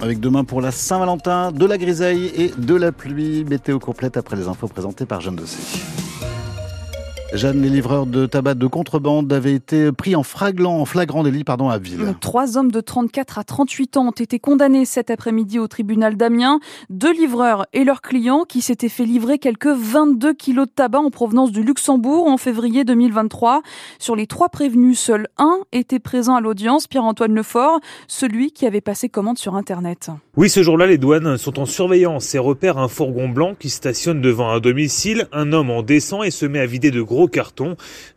Avec demain pour la Saint-Valentin, de la grisaille et de la pluie. Météo complète après les infos présentées par Jeanne Dossé. Jeanne, les livreurs de tabac de contrebande avaient été pris en flagrant, en flagrant délit pardon, à Ville. Trois hommes de 34 à 38 ans ont été condamnés cet après-midi au tribunal d'Amiens. Deux livreurs et leurs clients qui s'étaient fait livrer quelques 22 kilos de tabac en provenance du Luxembourg en février 2023. Sur les trois prévenus, seul un était présent à l'audience, Pierre-Antoine Lefort, celui qui avait passé commande sur Internet. Oui, ce jour-là, les douanes sont en surveillance et repèrent un fourgon blanc qui stationne devant un domicile. Un homme en descend et se met à vider de gros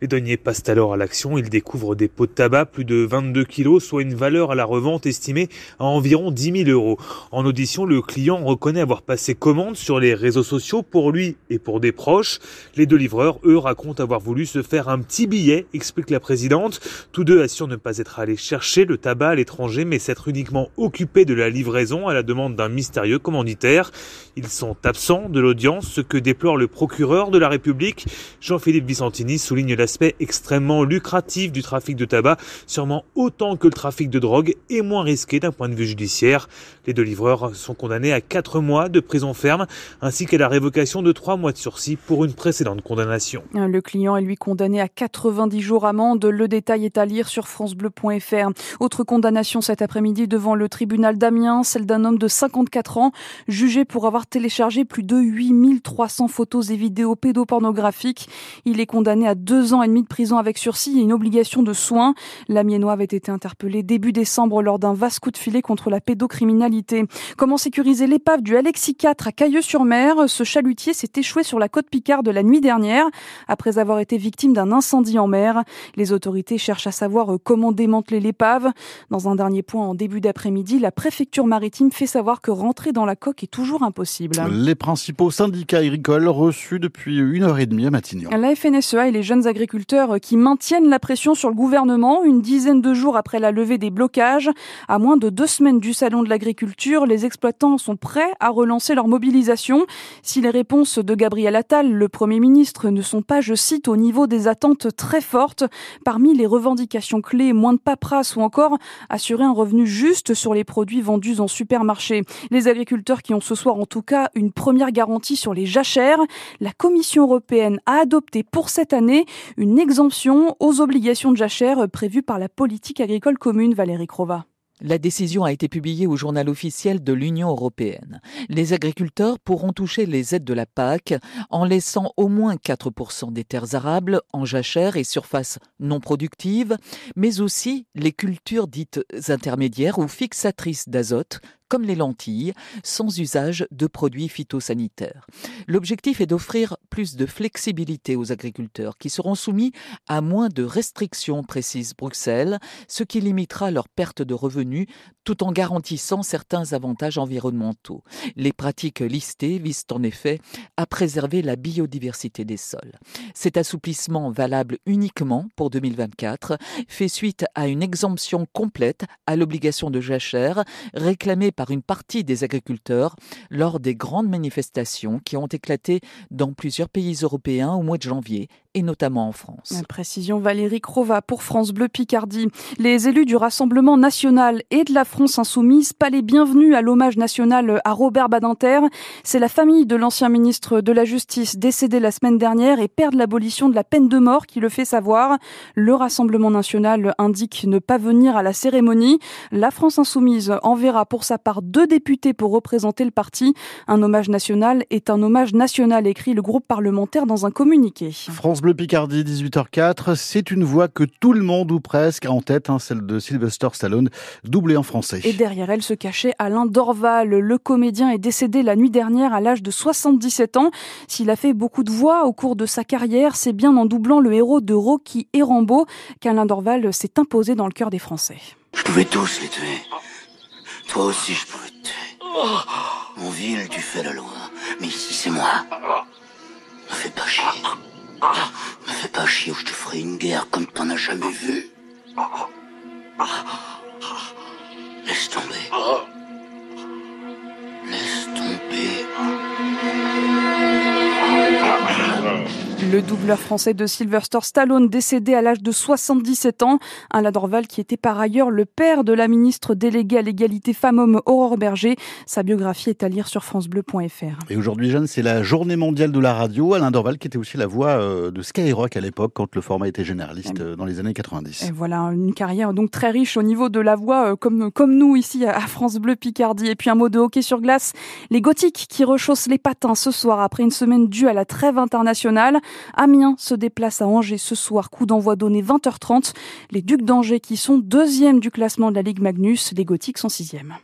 Les douaniers passent alors à l'action. Ils découvrent des pots de tabac, plus de 22 kilos, soit une valeur à la revente estimée à environ 10 000 euros. En audition, le client reconnaît avoir passé commande sur les réseaux sociaux pour lui et pour des proches. Les deux livreurs, eux, racontent avoir voulu se faire un petit billet, explique la présidente. Tous deux assurent ne pas être allés chercher le tabac à l'étranger, mais s'être uniquement occupés de la livraison à la demande d'un mystérieux commanditaire. Ils sont absents de l'audience, ce que déplore le procureur de la République. Jean-Philippe Vicentini souligne l'aspect extrêmement lucratif du trafic de tabac, sûrement autant que le trafic de drogue et moins risqué d'un point de vue judiciaire. Les deux livreurs sont condamnés à 4 mois de prison ferme ainsi qu'à la révocation de 3 mois de sursis pour une précédente condamnation. Le client est lui condamné à 90 jours amende. Le détail est à lire sur francebleu.fr. Autre condamnation cet après-midi devant le tribunal d'Amiens, celle d'un homme de 54 ans jugé pour avoir téléchargé plus de 8300 photos et vidéos pédopornographiques. Il est condamné à deux ans et demi de prison avec sursis et une obligation de soins. L'Amiénois avait été interpellé début décembre lors d'un vaste coup de filet contre la pédocriminalité. Comment sécuriser l'épave du Alexis 4 à Cailleux-sur-Mer? Ce chalutier s'est échoué sur la côte Picarde la nuit dernière après avoir été victime d'un incendie en mer. Les autorités cherchent à savoir comment démanteler l'épave. Dans un dernier point, en début d'après-midi, la préfecture maritime fait savoir que rentrer dans la coque est toujours impossible. Les principaux syndicats agricoles reçus depuis une heure et demie à Matignon. La Et les jeunes agriculteurs qui maintiennent la pression sur le gouvernement une dizaine de jours après la levée des blocages. À moins de deux semaines du salon de l'agriculture, les exploitants sont prêts à relancer leur mobilisation. Si les réponses de Gabriel Attal, le Premier ministre, ne sont pas, je cite, au niveau des attentes très fortes, parmi les revendications clés, moins de paperasse ou encore assurer un revenu juste sur les produits vendus en supermarché. Les agriculteurs qui ont ce soir en tout cas une première garantie sur les jachères. La Commission européenne a adopté pour cette année une exemption aux obligations de jachère prévues par la politique agricole commune, Valérie Crova. La décision a été publiée au journal officiel de l'Union européenne. Les agriculteurs pourront toucher les aides de la PAC en laissant au moins 4% des terres arables en jachère et surfaces non productives, mais aussi les cultures dites intermédiaires ou fixatrices d'azote comme les lentilles, sans usage de produits phytosanitaires. L'objectif est d'offrir plus de flexibilité aux agriculteurs qui seront soumis à moins de restrictions, précise Bruxelles, ce qui limitera leur perte de revenus tout en garantissant certains avantages environnementaux. Les pratiques listées visent en effet à préserver la biodiversité des sols. Cet assouplissement valable uniquement pour 2024 fait suite à une exemption complète à l'obligation de jachère réclamée par une partie des agriculteurs lors des grandes manifestations qui ont éclaté dans plusieurs pays européens au mois de janvier et notamment en France. précision Valérie Crova pour France Bleu Picardie. Les élus du Rassemblement national et de la France insoumise, pas les bienvenus à l'hommage national à Robert Badinter. C'est la famille de l'ancien ministre de la Justice décédé la semaine dernière et père de l'abolition de la peine de mort qui le fait savoir. Le Rassemblement national indique ne pas venir à la cérémonie. La France insoumise enverra pour sa part deux députés pour représenter le parti. Un hommage national est un hommage national, écrit le groupe parlementaire dans un communiqué. France Bleu Picardie, 18h04. C'est une voix que tout le monde ou presque a en tête, hein, celle de Sylvester Stallone, doublée en français. Et derrière elle se cachait Alain Dorval. Le comédien est décédé la nuit dernière à l'âge de 77 ans. S'il a fait beaucoup de voix au cours de sa carrière, c'est bien en doublant le héros de Rocky et Rambo qu'Alain Dorval s'est imposé dans le cœur des Français. Je pouvais tous les tuer. Toi aussi, je pouvais te tuer. Mon ville, tu fais la loi. Mais ici, c'est moi. Me fais pas chier. Me fais pas chier ou je te ferai une guerre comme t'en as jamais vu. Laisse tomber. Laisse tomber. Le doubleur français de Sylvester Stallone décédé à l'âge de 77 ans. Alain Dorval qui était par ailleurs le père de la ministre déléguée à l'égalité femmes-hommes Aurore Berger. Sa biographie est à lire sur francebleu.fr. Et aujourd'hui, Jeanne, c'est la journée mondiale de la radio. Alain Dorval qui était aussi la voix euh, de Skyrock à l'époque quand le format était généraliste euh, dans les années 90. Et voilà, une carrière donc très riche au niveau de la voix euh, comme, comme nous ici à France Bleu Picardie. Et puis un mot de hockey sur glace. Les gothiques qui rechaussent les patins ce soir après une semaine due à la trêve internationale. Amiens se déplace à Angers ce soir, coup d'envoi donné 20h30. Les Ducs d'Angers qui sont deuxièmes du classement de la Ligue Magnus, les Gothiques sont sixièmes.